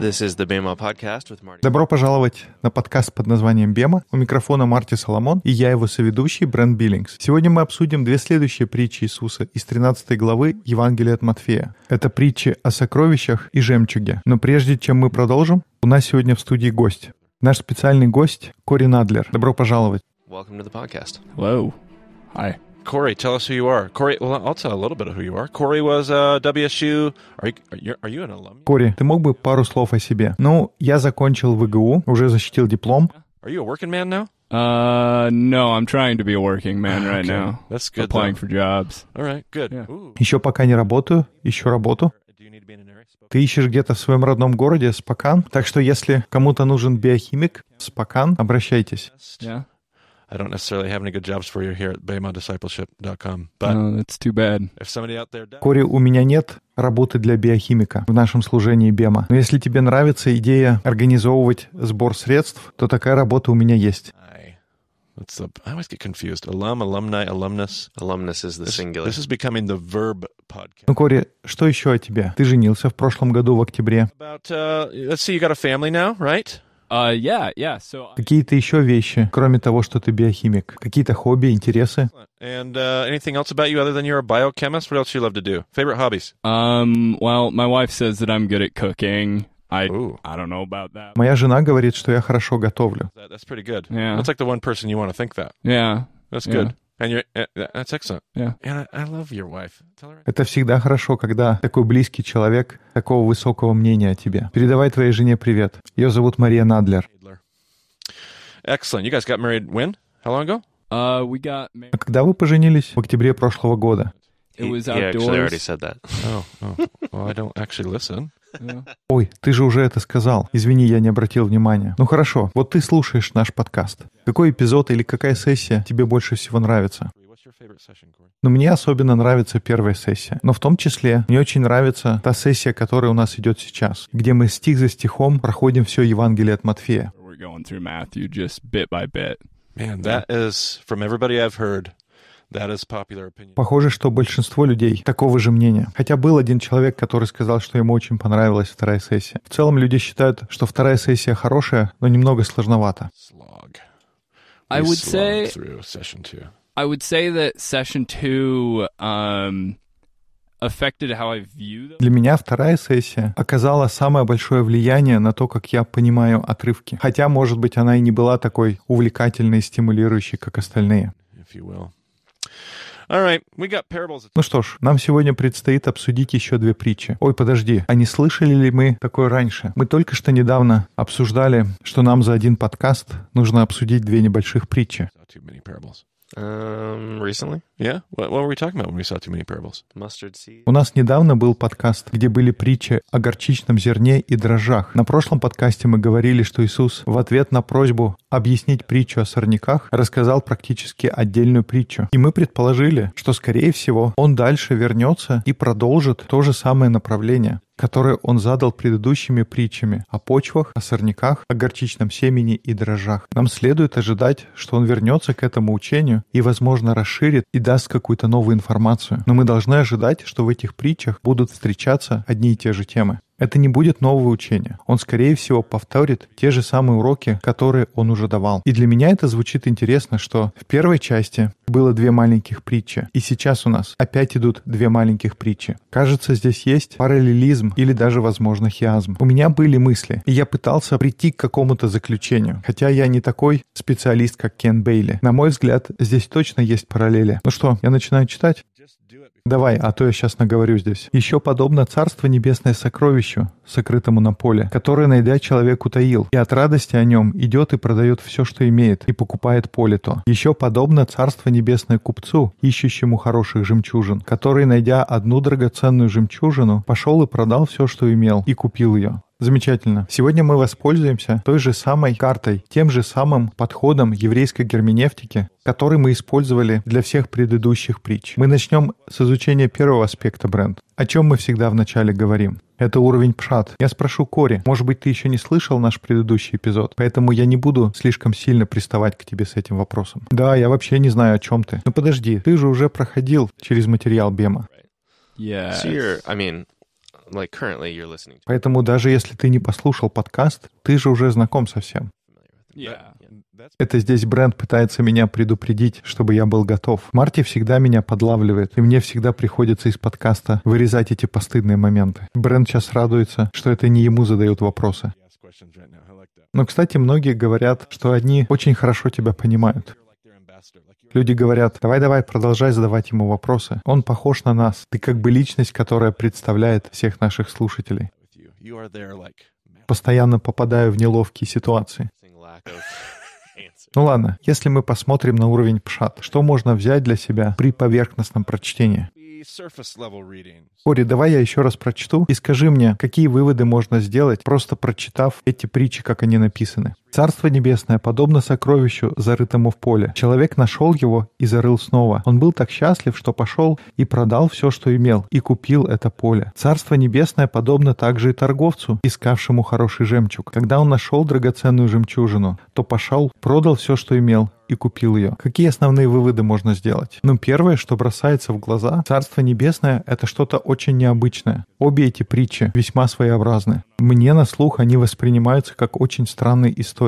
This is the BEMA podcast with Marty. Добро пожаловать на подкаст под названием «Бема». У микрофона Марти Соломон и я его соведущий Брент Биллингс. Сегодня мы обсудим две следующие притчи Иисуса из 13 главы Евангелия от Матфея. Это притчи о сокровищах и жемчуге. Но прежде чем мы продолжим, у нас сегодня в студии гость. Наш специальный гость Кори Надлер. Добро пожаловать. Welcome to the podcast. Hello. Hi. Corey, tell us who you are. Corey, well, I'll tell a little bit of who you are. Corey was uh, WSU. Are you, are you, are you an alum? Кори, ты мог бы пару слов о себе? Ну, я закончил ВГУ, уже защитил диплом. Are you a working man now? Uh, no, I'm trying to be a working man right Okay, now. That's good. Applying though. for jobs. All right, good. Yeah. Ooh. Еще пока не работаю, ищу работу. Do you need to be in an area? Ты ищешь где-то в своем родном городе Спокан. Так что если кому-то нужен биохимик, Спокан, обращайтесь. Yeah. I don't necessarily have any good jobs for you here at BEMADiscipleship.com, but no, that's too bad. if somebody out there does, Кори, у меня нет работы для биохимика в нашем служении БЕМа. Но если тебе нравится идея организовывать сбор средств, то такая работа у меня есть. I, that's the, I always get confused. Alum, alumni, alumnus. Alumnus is the This, singular. this is becoming the verb podcast. Ну, Кори, что еще о тебе? Ты женился в прошлом году в октябре. About, uh, let's see, you got a family now, right? Uh, yeah, yeah. So, Какие-то еще вещи, кроме того, что ты биохимик? Какие-то хобби, интересы? And uh, anything else about you other than you're a biochemist? What else you love to do? Favorite hobbies? um, well, my wife says that I'm good at cooking. I, Ooh. I don't know about that. Моя жена говорит, что я хорошо готовлю. That, that's pretty good. Yeah. That's like the one person you want to think that. Yeah. That's Yeah. good. And you're uh, that's excellent. Yeah. And I, I love your wife. Tell her. Это всегда хорошо, когда такой близкий человек такого высокого мнения о тебе. Передавай твоей жене привет. Ее зовут Мария Надлер. Excellent. You guys got married when? How long ago? Uh, we got married. А когда вы поженились? В октябре прошлого года. It was he actually already outdoors. said that. Oh, oh. well, I don't actually listen. Ой, ты же уже это сказал. Извини, я не обратил внимания. Ну хорошо, вот ты слушаешь наш подкаст. Какой эпизод или какая сессия тебе больше всего нравится? Но мне особенно нравится первая сессия. Но в том числе мне очень нравится та сессия, которая у нас идет сейчас, где мы стих за стихом проходим все Евангелие от Матфея. Man, that is from everybody I've heard. That is popular opinion. Похоже, что большинство людей такого же мнения. Хотя был один человек, который сказал, что ему очень понравилась вторая сессия. В целом люди считают, что вторая сессия хорошая, но немного сложновато. Slog. I We would slogged say- through session two. I would say that session two um, affected how I view them. Для меня вторая сессия оказала самое большое влияние на то, как я понимаю отрывки. Хотя, может быть, она и не была такой увлекательной и стимулирующей, как остальные. if you will. Ну что ж, нам сегодня предстоит обсудить еще две притчи. Ой, подожди, а не слышали ли мы такое раньше? Мы только что недавно обсуждали, что нам за один подкаст нужно обсудить две небольших притчи. Um, recently, Yeah. What, what were we talking about when we saw too many parables? mustard seed. У нас недавно был подкаст, где были притчи о горчичном зерне и дрожжах. На прошлом подкасте мы говорили, что Иисус в ответ на просьбу объяснить притчу о сорняках рассказал практически отдельную притчу. И мы предположили, что, скорее всего, он дальше вернется и продолжит то же самое направление которое он задал предыдущими притчами о почвах, о сорняках, о горчичном семени и дрожжах. Нам следует ожидать, что он вернется к этому учению и, возможно, расширит и даст какую-то новую информацию. Но мы должны ожидать, что в этих притчах будут встречаться одни и те же темы. Это не будет нового учения. Он, скорее всего, повторит те же самые уроки, которые он уже давал. И для меня это звучит интересно, что в первой части было две маленьких притчи, и сейчас у нас опять идут две маленьких притчи. Кажется, здесь есть параллелизм или даже, возможно, хиазм. У меня были мысли, и я пытался прийти к какому-то заключению. Хотя я не такой специалист, как Кен Бейли. На мой взгляд, здесь точно есть параллели. Ну что, я начинаю читать? Давай, а то я сейчас наговорю здесь. Еще подобно Царство Небесное сокровищу, сокрытому на поле, которое, найдя человек, утаил, и от радости о нем идет и продает все, что имеет, и покупает поле то. Еще подобно Царство Небесное купцу, ищущему хороших жемчужин, который, найдя одну драгоценную жемчужину, пошел и продал все, что имел, и купил ее. Замечательно. Сегодня мы воспользуемся той же самой картой, тем же самым подходом еврейской герменевтики, который мы использовали для всех предыдущих притч. Мы начнем с изучения первого аспекта бренд. О чем мы всегда вначале говорим. Это уровень пшат. Я спрошу Кори, может быть, ты еще не слышал наш предыдущий эпизод, поэтому я не буду слишком сильно приставать к тебе с этим вопросом. Да, я вообще не знаю, о чем ты. Ну подожди, ты же уже проходил через материал Бема. Yeah. So you're, I mean, like currently you're listening to. Поэтому даже если ты не послушал подкаст, ты же уже знаком со всем. Yeah. Это здесь бренд пытается меня предупредить, чтобы я был готов. Марти всегда меня подлавливает, и мне всегда приходится из подкаста вырезать эти постыдные моменты. Бренд сейчас радуется, что это не ему задают вопросы. Но, кстати, многие говорят, что они очень хорошо тебя понимают. Люди говорят, давай-давай, продолжай задавать ему вопросы. Он похож на нас. Ты как бы личность, которая представляет всех наших слушателей. Постоянно попадаю в неловкие ситуации. Ну ладно, если мы посмотрим на уровень пшат, что можно взять для себя при поверхностном прочтении? Кори, давай я еще раз прочту и скажи мне, какие выводы можно сделать, просто прочитав эти притчи, как они написаны. Царство небесное подобно сокровищу, зарытому в поле. Человек нашел его и зарыл снова. Он был так счастлив, что пошел и продал все, что имел, и купил это поле. Царство небесное подобно также и торговцу, искавшему хороший жемчуг. Когда он нашел драгоценную жемчужину, то пошел, продал все, что имел, и купил ее. Какие основные выводы можно сделать? Ну, первое, что бросается в глаза, Царство Небесное — это что-то очень необычное. Обе эти притчи весьма своеобразны. Мне на слух они воспринимаются как очень странные истории.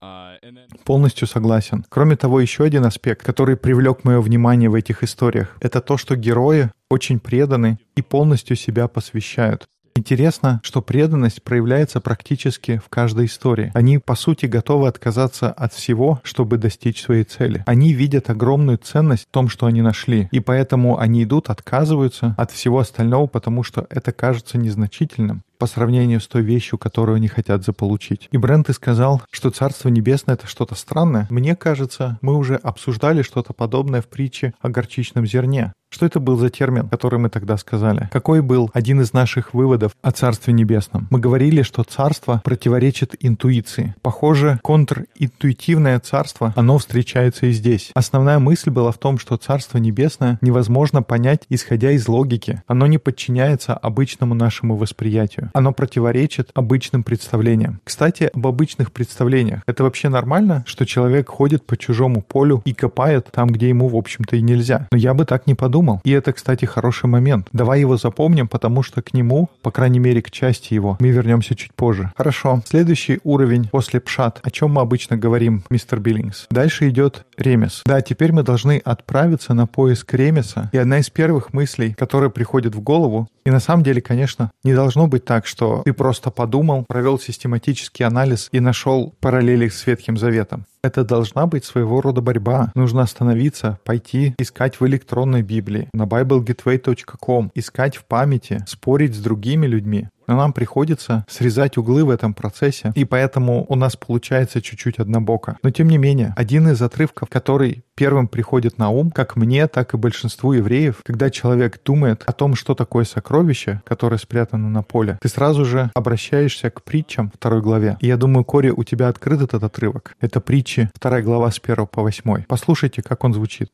Uh, and then Полностью согласен. Кроме того, еще один аспект, который привлек мое внимание в этих историях, это то, что герои очень преданы и полностью себя посвящают. Интересно, что преданность проявляется практически в каждой истории. Они, по сути, готовы отказаться от всего, чтобы достичь своей цели. Они видят огромную ценность в том, что они нашли, и поэтому они идут, отказываются от всего остального, потому что это кажется незначительным по сравнению с той вещью, которую они хотят заполучить. И Брент и сказал, что Царство Небесное — это что-то странное. Мне кажется, мы уже обсуждали что-то подобное в притче о горчичном зерне. Что это был за термин, который мы тогда сказали? Какой был один из наших выводов о Царстве Небесном? Мы говорили, что царство противоречит интуиции. Похоже, контринтуитивное царство, оно встречается и здесь. Основная мысль была в том, что Царство Небесное невозможно понять, исходя из логики. Оно не подчиняется обычному нашему восприятию. Оно противоречит обычным представлениям. Кстати, об обычных представлениях. Это вообще нормально, что человек ходит по чужому полю и копает там, где ему, в общем-то, и нельзя. Но я бы так не подумал. И это, кстати, хороший момент. Давай его запомним, потому что к нему, по крайней мере, к части его, мы вернемся чуть позже. Хорошо. Следующий уровень после пшат. О чем мы обычно говорим, мистер Биллингс? Дальше идет ремес. Да, теперь мы должны отправиться на поиск ремеса. И одна из первых мыслей, которая приходит в голову, и на самом деле, конечно, не должно быть так, что ты просто подумал, провел систематический анализ и нашел параллели с Ветхим Заветом. Это должна быть своего рода борьба. Нужно остановиться, пойти искать в электронной Библии, на biblegateway.com, искать в памяти, спорить с другими людьми. Но нам приходится срезать углы в этом процессе, и поэтому у нас получается чуть-чуть однобоко. Но тем не менее, один из отрывков, который первым приходит на ум, как мне, так и большинству евреев, когда человек думает о том, что такое сокровище, которое спрятано на поле, ты сразу же обращаешься к притчам второй главе. И я думаю, Кори, у тебя открыт этот отрывок. Это притчи, вторая глава с 1 по 8. Послушайте, как он звучит.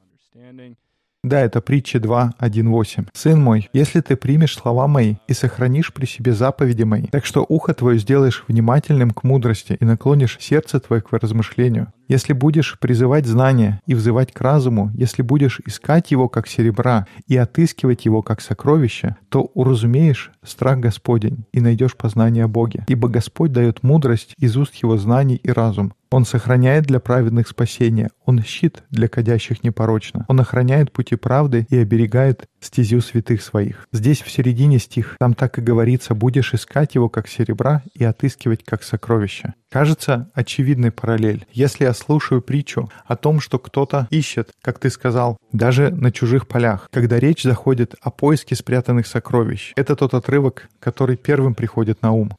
understanding. Да, это притча 2, 1, 8. «Сын мой, если ты примешь слова мои и сохранишь при себе заповеди мои, так что ухо твое сделаешь внимательным к мудрости и наклонишь сердце твое к размышлению, если будешь призывать знания и взывать к разуму, если будешь искать его как серебра и отыскивать его как сокровище, то уразумеешь страх Господень и найдешь познание о Боге. Ибо Господь дает мудрость из уст его знаний и разум. Он сохраняет для праведных спасение. Он щит для кадящих непорочно. Он охраняет пути правды и оберегает стезю святых своих. Здесь в середине стих, там так и говорится, будешь искать его как серебра и отыскивать как сокровище. Кажется, очевидный параллель. Если я слушаю притчу о том, что кто-то ищет, как ты сказал, даже на чужих полях, когда речь заходит о поиске спрятанных сокровищ, это тот отрывок, который первым приходит на ум.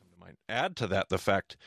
Add to that the fact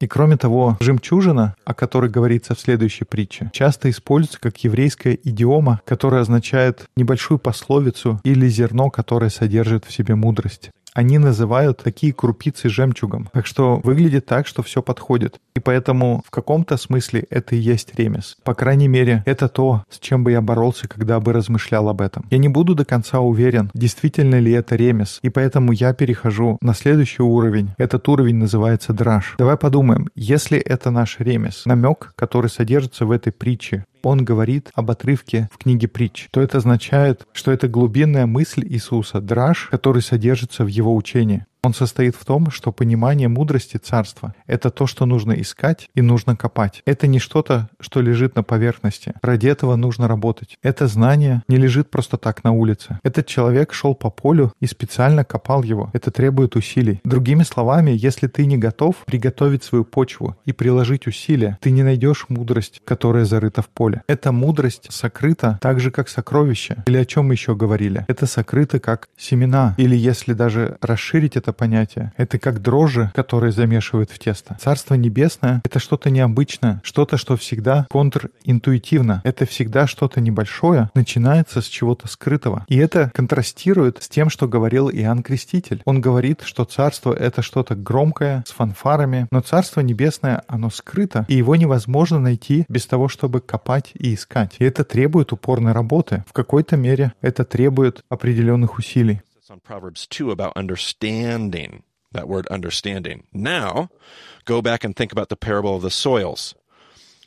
И кроме того, жемчужина, о которой говорится в следующей притче, часто используется как еврейская идиома, которая означает небольшую пословицу или зерно, которое содержит в себе мудрость. Они называют такие крупицы жемчугом. Так что выглядит так, что все подходит. И поэтому в каком-то смысле это и есть ремес. По крайней мере, это то, с чем бы я боролся, когда бы размышлял об этом. Я не буду до конца уверен, действительно ли это ремес. И поэтому я перехожу на следующий уровень. Этот уровень называется драж. Давай подумаем, если это наш ремес, намек, который содержится в этой притче, он говорит об отрывке в книге притч, то это означает, что это глубинная мысль Иисуса, драж, который содержится в его учении. Он состоит в том, что понимание мудрости царства — это то, что нужно искать и нужно копать. Это не что-то, что лежит на поверхности. Ради этого нужно работать. Это знание не лежит просто так на улице. Этот человек шел по полю и специально копал его. Это требует усилий. Другими словами, если ты не готов приготовить свою почву и приложить усилия, ты не найдешь мудрость, которая зарыта в поле. Эта мудрость сокрыта так же, как сокровище. Или о чем мы еще говорили? Это сокрыто как семена. Или если даже расширить это понятие, это как дрожжи, которые замешивают в тесто. Царство небесное — это что-то необычное, что-то, что всегда контринтуитивно. Это всегда что-то небольшое, начинается с чего-то скрытого. И это контрастирует с тем, что говорил Иоанн Креститель. Он говорит, что царство — это что-то громкое, с фанфарами, но царство небесное, оно скрыто, и его невозможно найти без того, чтобы копать и искать. И это требует упорной работы. В какой-то мере это требует определенных усилий. It's on Proverbs 2 about understanding, that word understanding. Now, go back and think about the parable of the soils.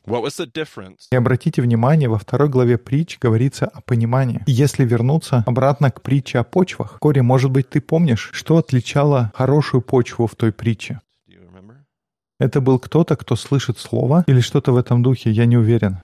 What was the difference? И обратите внимание, во второй главе притч говорится о понимании. И если вернуться обратно к притче о почвах, Кори, может быть, ты помнишь, что отличало хорошую почву в той притче? Это был кто-то, кто слышит слово или что-то в этом духе, я не уверен.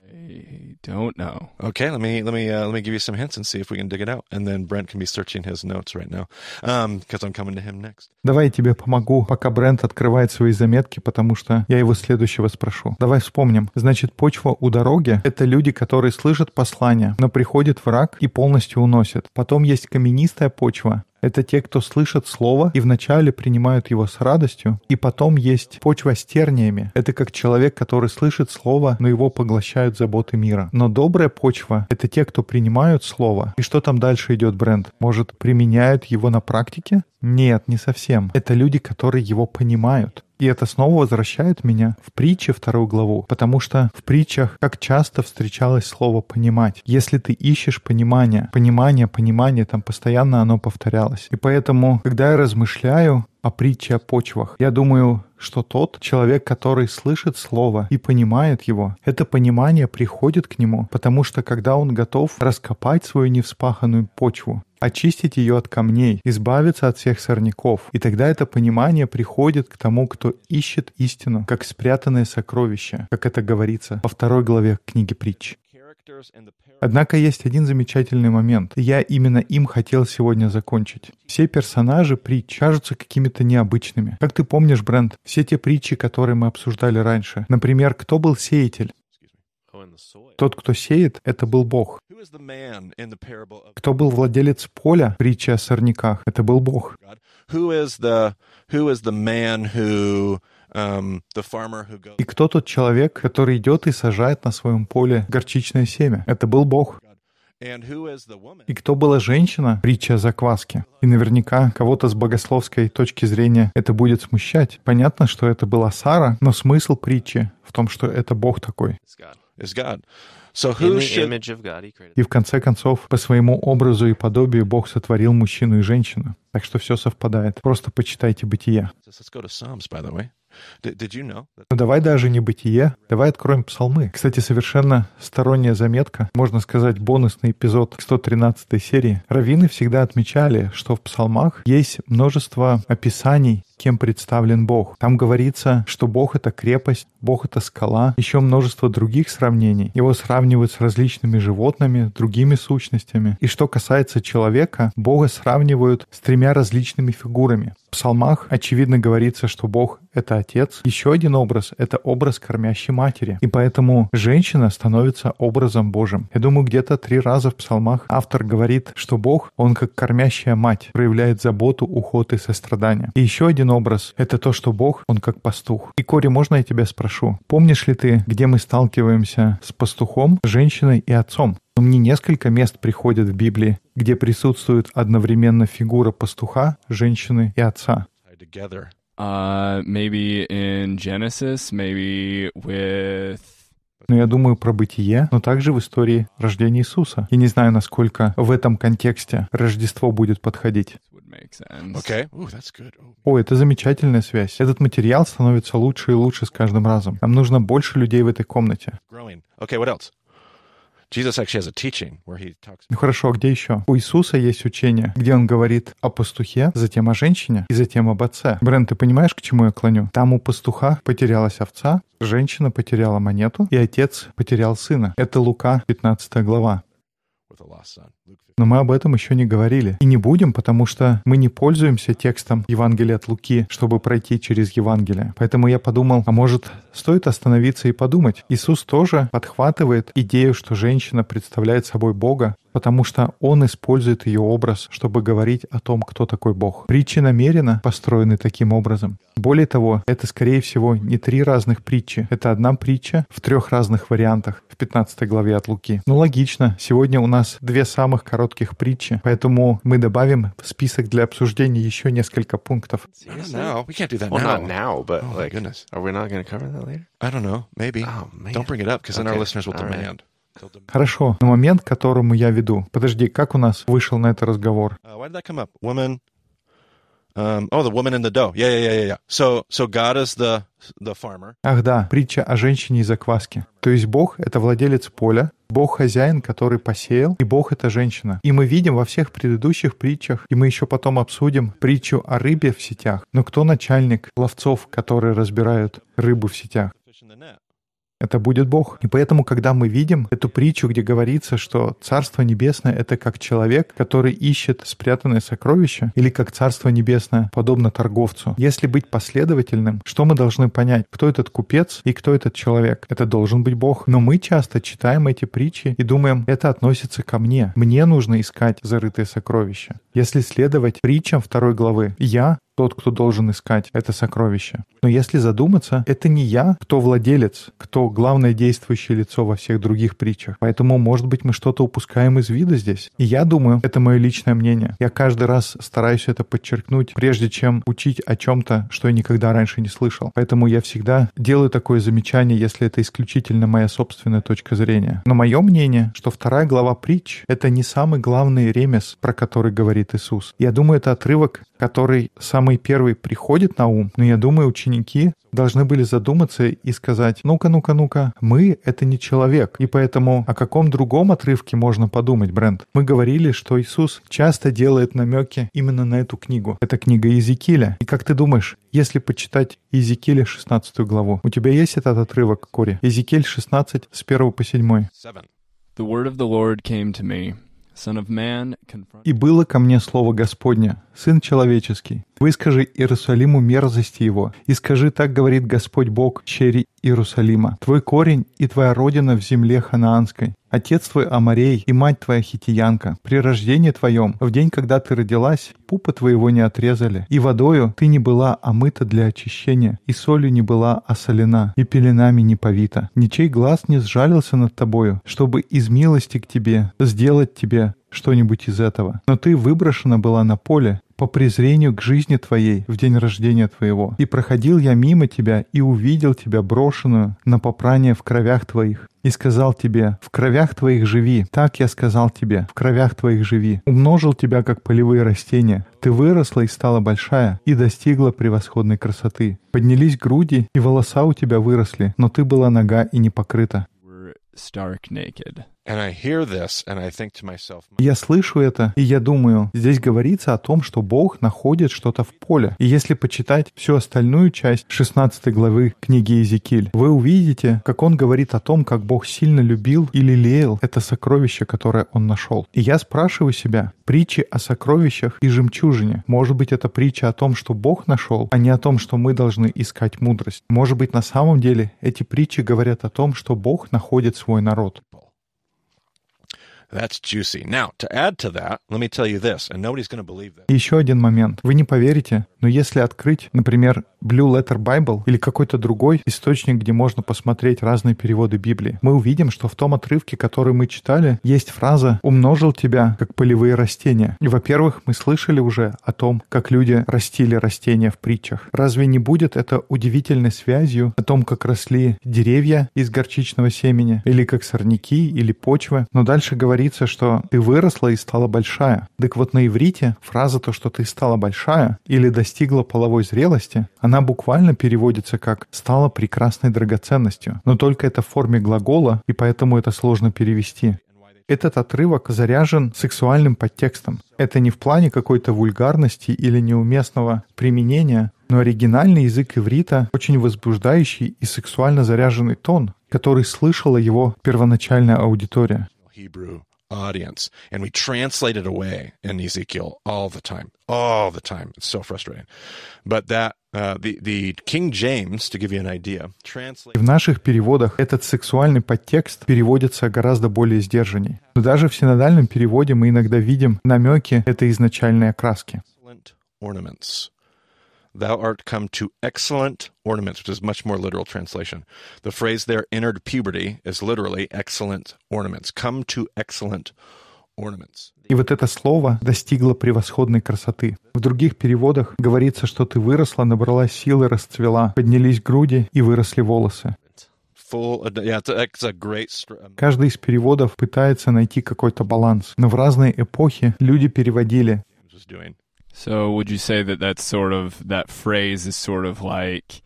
Don't know. Okay, let me let me uh, let me give you some hints and see if we can dig it out, and then Brent can be searching his notes right now, because I'm coming to him next. Давай я тебе помогу, пока Брент открывает свои заметки, потому что я его следующего спрошу. Давай вспомним. Значит, почва у дороги — это люди, которые слышат послание, но приходит враг и полностью уносит. Потом есть каменистая почва. Это те, кто слышат слово и вначале принимают его с радостью, и потом есть почва с терниями. Это как человек, который слышит слово, но его поглощают заботы мира. Но добрая почва — это те, кто принимают слово. И что там дальше идет, Бренд? Может, применяют его на практике? Нет, не совсем. Это люди, которые его понимают. И это снова возвращает меня в притче вторую главу, потому что в притчах как часто встречалось слово «понимать». Если ты ищешь понимание, понимание, понимание, там постоянно оно повторялось. И поэтому, когда я размышляю о притче о почвах, я думаю, что тот человек, который слышит слово и понимает его, это понимание приходит к нему, потому что когда он готов раскопать свою невспаханную почву, очистить ее от камней, избавиться от всех сорняков. И тогда это понимание приходит к тому, кто ищет истину, как спрятанное сокровище, как это говорится во второй главе книги притч. Однако есть один замечательный момент, и я именно им хотел сегодня закончить. Все персонажи притч кажутся какими-то необычными. Как ты помнишь, Брент, все те притчи, которые мы обсуждали раньше. Например, кто был сеятель? Тот, кто сеет, это был Бог. Кто был владелец поля, притча о сорняках, это был Бог. God? Who is the who is the man who goes И кто тот человек, который идет и сажает на своем поле горчичное семя? Это был Бог. И кто была женщина? Притча о закваске. И наверняка кого-то с богословской точки зрения это будет смущать. Понятно, что это была Сара, но смысл притчи в том, что это Бог такой. И в конце концов, по своему образу и подобию Бог сотворил мужчину и женщину. Так что все совпадает. Просто почитайте «Бытие». Ну давай даже не «Бытие», давай откроем псалмы. Кстати, совершенно сторонняя заметка, можно сказать, бонусный эпизод к 113 серии. Раввины всегда отмечали, что в псалмах есть множество описаний кем представлен Бог. Там говорится, что Бог — это крепость, Бог — это скала, еще множество других сравнений. Его сравнивают с различными животными, другими сущностями. И что касается человека, Бога сравнивают с тремя различными фигурами. В псалмах, очевидно, говорится, что Бог — это Отец. Еще один образ — это образ кормящей матери. И поэтому женщина становится образом Божьим. Я думаю, где-то три раза в псалмах автор говорит, что Бог, Он как кормящая мать, проявляет заботу, уход и сострадание. И еще один образ — это то, что Бог, Он как пастух. И, Кори, можно я тебя спрошу? Помнишь ли ты, где мы сталкиваемся с пастухом, женщиной и отцом? Но мне несколько мест приходят в Библии, где присутствует одновременно фигура пастуха, женщины и отца. Uh, maybe in Genesis, maybe with Но я думаю про бытие, но также в истории рождения Иисуса. И не знаю, насколько в этом контексте Рождество будет подходить. Okay. Ooh, that's good. Ooh. О, это замечательная связь. Этот материал становится лучше и лучше с каждым разом. Нам нужно больше людей в этой комнате. Growing. Okay, what else? Jesus actually has a teaching where he talks. Ну хорошо, а где еще? У Иисуса есть учение, где он говорит о пастухе, затем о женщине и затем об отце. Брент, ты понимаешь, к чему я клоню? Там у пастуха потерялась овца, женщина потеряла монету, и отец потерял сына. Это Лука, 15 глава. with a lost son. Luke 15. Но мы об этом еще не говорили. И не будем, потому что мы не пользуемся текстом Евангелия от Луки, чтобы пройти через Евангелие. Поэтому я подумал, а может, стоит остановиться и подумать. Иисус тоже подхватывает идею, что женщина представляет собой Бога, потому что он использует ее образ, чтобы говорить о том, кто такой Бог. Притчи намеренно построены таким образом. Более того, это, скорее всего, не три разных притчи. Это одна притча в трех разных вариантах в 15 главе от Луки. Ну, логично. Сегодня у нас две самых коротких притчи, поэтому мы добавим в список для обсуждения еще несколько пунктов. I don't know. We can't do that Well, now. not now, but Oh, my like, goodness. are we not going to cover that later? I don't know. Maybe. Oh, man. Don't bring it up because then our Okay. listeners will All right. demand. They'll demand. Хорошо, но момент, к которому я веду. Подожди, как у нас вышел на это разговор? Uh, why did that come up? Woman. Um, oh, the woman in the dough. Yeah, yeah, yeah, yeah, yeah. So, so God is the the farmer. Ах да, притча о женщине и закваске. То есть Бог — это владелец поля, Бог — хозяин, который посеял, и Бог — это женщина. И мы видим во всех предыдущих притчах, и мы еще потом обсудим притчу о рыбе в сетях. Но кто начальник ловцов, которые разбирают рыбу в сетях? Fish in the net. Это будет Бог. И поэтому, когда мы видим эту притчу, где говорится, что Царство Небесное — это как человек, который ищет спрятанное сокровище, или как Царство Небесное, подобно торговцу. Если быть последовательным, что мы должны понять? Кто этот купец и кто этот человек? Это должен быть Бог. Но мы часто читаем эти притчи и думаем, это относится ко мне. Мне нужно искать зарытые сокровища. Если следовать притчам второй главы, я тот, кто должен искать это сокровище. Но если задуматься, это не я, кто владелец, кто главное действующее лицо во всех других притчах. Поэтому, может быть, мы что-то упускаем из вида здесь. И я думаю, это мое личное мнение. Я каждый раз стараюсь это подчеркнуть, прежде чем учить о чем-то, что я никогда раньше не слышал. Поэтому я всегда делаю такое замечание, если это исключительно моя собственная точка зрения. Но мое мнение, что вторая глава притч — это не самый главный ремес, про который говорит Иисус. Я думаю, это отрывок, который самый первый приходит на ум, но я думаю, ученики должны были задуматься и сказать, ну-ка, ну-ка, ну-ка, мы — это не человек. И поэтому о каком другом отрывке можно подумать, Брент? Мы говорили, что Иисус часто делает намеки именно на эту книгу. Это книга Иезекииля. И как ты думаешь, если почитать Иезекииля 16 главу, у тебя есть этот отрывок, Кори? Иезекииль 16 с 1 по 7. Seven. The word of the Lord came to me, Son of man, confront. «И было ко мне слово Господне, Сын человеческий, выскажи Иерусалиму мерзости его, и скажи, так говорит Господь Бог, черри Иерусалима, твой корень и твоя родина в земле ханаанской, Отец твой Амарей и мать твоя хитиянка, при рождении твоем, в день, когда ты родилась, пупа твоего не отрезали, и водою ты не была омыта для очищения, и солью не была осолена, и пеленами не повита. Ничей глаз не сжалился над тобою, чтобы из милости к тебе сделать тебе что-нибудь из этого. Но ты выброшена была на поле, по презрению к жизни твоей в день рождения твоего. И проходил я мимо тебя и увидел тебя брошенную на попрание в кровях твоих. И сказал тебе, в кровях твоих живи. Так я сказал тебе, в кровях твоих живи. Умножил тебя, как полевые растения. Ты выросла и стала большая, и достигла превосходной красоты. Поднялись груди, и волоса у тебя выросли, но ты была нога и не покрыта. Stark naked. Я слышу это, и я думаю, здесь говорится о том, что Бог находит что-то в поле. И если почитать всю остальную часть 16 главы книги Иезекииль, вы увидите, как он говорит о том, как Бог сильно любил и лелеял это сокровище, которое он нашел. И я спрашиваю себя, притчи о сокровищах и жемчужине, может быть, это притча о том, что Бог нашел, а не о том, что мы должны искать мудрость. Может быть, на самом деле эти притчи говорят о том, что Бог находит свой народ. That's juicy. Now, to add to that, let me tell you this, and nobody's going to believe this. Еще один момент. Вы не поверите, но если открыть, например, Blue Letter Bible или какой-то другой источник, где можно посмотреть разные переводы Библии, мы увидим, что в том отрывке, который мы читали, есть фраза «умножил тебя, как полевые растения». И, во-первых, мы слышали уже о том, как люди растили растения в притчах. Разве не будет это удивительной связью о том, как росли деревья из горчичного семени, или как сорняки, или почвы? Но дальше говорится, что ты выросла и стала большая. Так вот на иврите фраза то, что ты стала большая или достигла половой зрелости, она буквально переводится как «стала прекрасной драгоценностью». Но только это в форме глагола, и поэтому это сложно перевести. Этот отрывок заряжен сексуальным подтекстом. Это не в плане какой-то вульгарности или неуместного применения, но оригинальный язык иврита очень возбуждающий и сексуально заряженный тон, который слышала его первоначальная аудитория. Audience. And we translate it away in Ezekiel all the time. All the time. It's so frustrating. But that, uh, the, the King James, to give you an idea, И translate в наших переводах этот сексуальный подтекст переводится гораздо более сдержанней. Но даже в синодальном переводе мы иногда видим намеки этой изначальной окраски. ornaments. Thou art come to excellent ornaments, which is much more literal translation. The phrase there, entered puberty, is literally excellent ornaments. Come to excellent ornaments. И вот это слово достигло превосходной красоты. В других переводах говорится, что ты выросла, набрала силы, расцвела, поднялись груди и выросли волосы. Um, Каждый из переводов пытается найти какой-то баланс, но в разные эпохи люди переводили. So would you say that that's sort of that phrase is sort of like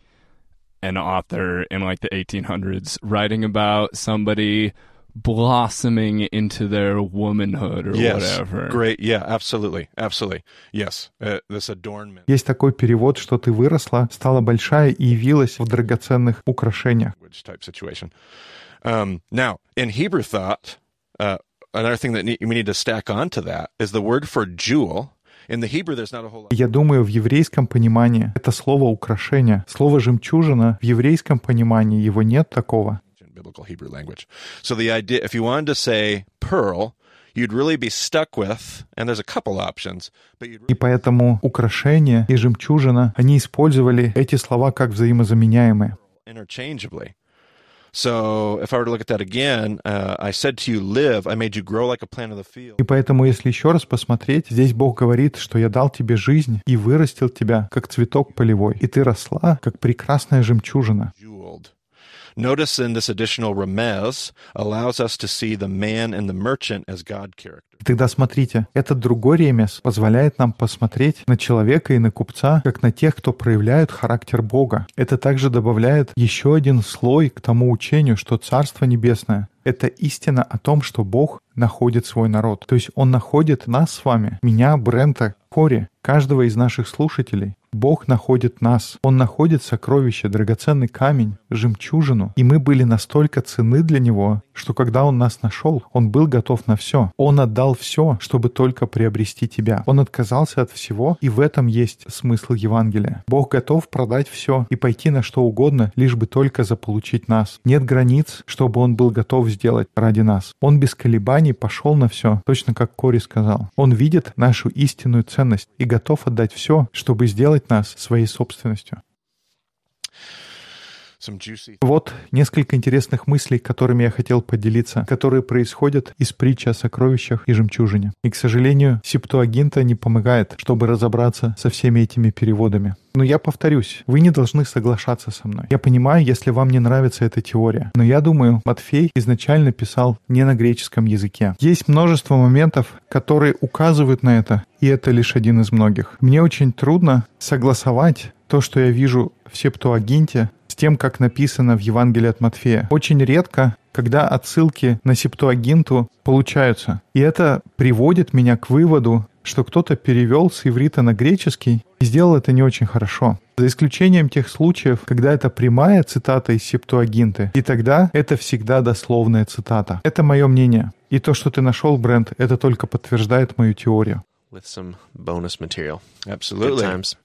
an author in like the 1800s writing about somebody blossoming into their womanhood or yes, whatever. great. Yeah, absolutely, absolutely. Yes, uh, this adornment. Есть такой перевод, что ты выросла, стала большая и явилась в драгоценных украшениях. language type situation. Um, now, in Hebrew thought, uh, another thing that ne- we need to stack onto that is the word for jewel. Я думаю, в еврейском понимании это слово «украшение». Слово «жемчужина» в еврейском понимании его нет такого. И поэтому украшение и жемчужина, они использовали эти слова как взаимозаменяемые. interchangeably. So if I were to look at that again, uh, I said to you, live, I made you grow like a plant of the field. И поэтому, если еще раз посмотреть, здесь Бог говорит, что я дал тебе жизнь и вырастил тебя, как цветок полевой, и ты росла, как прекрасная жемчужина. jeweled. Notice in this additional remez allows us to see the man and the merchant as God character. Тогда смотрите, этот другой ремес позволяет нам посмотреть на человека и на купца, как на тех, кто проявляют характер Бога. Это также добавляет еще один слой к тому учению, что Царство Небесное — это истина о том, что Бог находит свой народ. То есть Он находит нас с вами, меня, Брента, Кори, каждого из наших слушателей. Бог находит нас. Он находит сокровище, драгоценный камень, жемчужину. И мы были настолько ценны для Него, что когда Он нас нашел, Он был готов на все. Он отдал все, чтобы только приобрести тебя. Он отказался от всего, и в этом есть смысл Евангелия. Бог готов продать все и пойти на что угодно, лишь бы только заполучить нас. Нет границ, чтобы Он был готов сделать ради нас. Он без колебаний пошел на все, точно как Кори сказал. Он видит нашу истинную ценность и готов отдать все, чтобы сделать нас своей собственностью. Вот несколько интересных мыслей, которыми я хотел поделиться, которые происходят из притчи о сокровищах и жемчужине. И, к сожалению, Септуагинта не помогает, чтобы разобраться со всеми этими переводами. Но я повторюсь, вы не должны соглашаться со мной. Я понимаю, если вам не нравится эта теория. Но я думаю, Матфей изначально писал не на греческом языке. Есть множество моментов, которые указывают на это, и это лишь один из многих. Мне очень трудно согласовать то, что я вижу в Септуагинте, с тем, как написано в Евангелии от Матфея. Очень редко, когда отсылки на Септуагинту получаются. И это приводит меня к выводу, что кто-то перевел с иврита на греческий и сделал это не очень хорошо. За исключением тех случаев, когда это прямая цитата из Септуагинты, и тогда это всегда дословная цитата. Это мое мнение. И то, что ты нашел, Брент, это только подтверждает мою теорию. with some bonus material. Good Absolutely. times.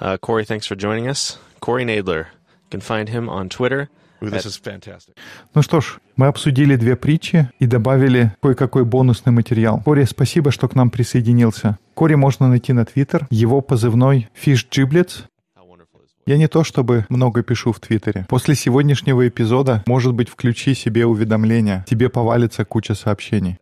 Uh, Corey, thanks for joining us. Corey Nadler. Can find him on Twitter. Ooh, this is fantastic. Ну что ж, мы обсудили две притчи и добавили кое-какой бонусный материал. Кори, спасибо, что к нам присоединился. Кори можно найти на Твиттер. Его позывной Fish Giblets. How wonderful is Я не то чтобы много пишу в Твиттере. После сегодняшнего эпизода, может быть, включи себе уведомления. Тебе повалится куча сообщений.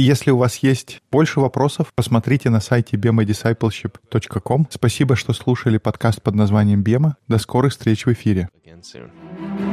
Если у вас есть больше вопросов, посмотрите на сайте bemadiscipleship.com. Спасибо, что слушали подкаст под названием «Бема». До скорых встреч в эфире. again soon.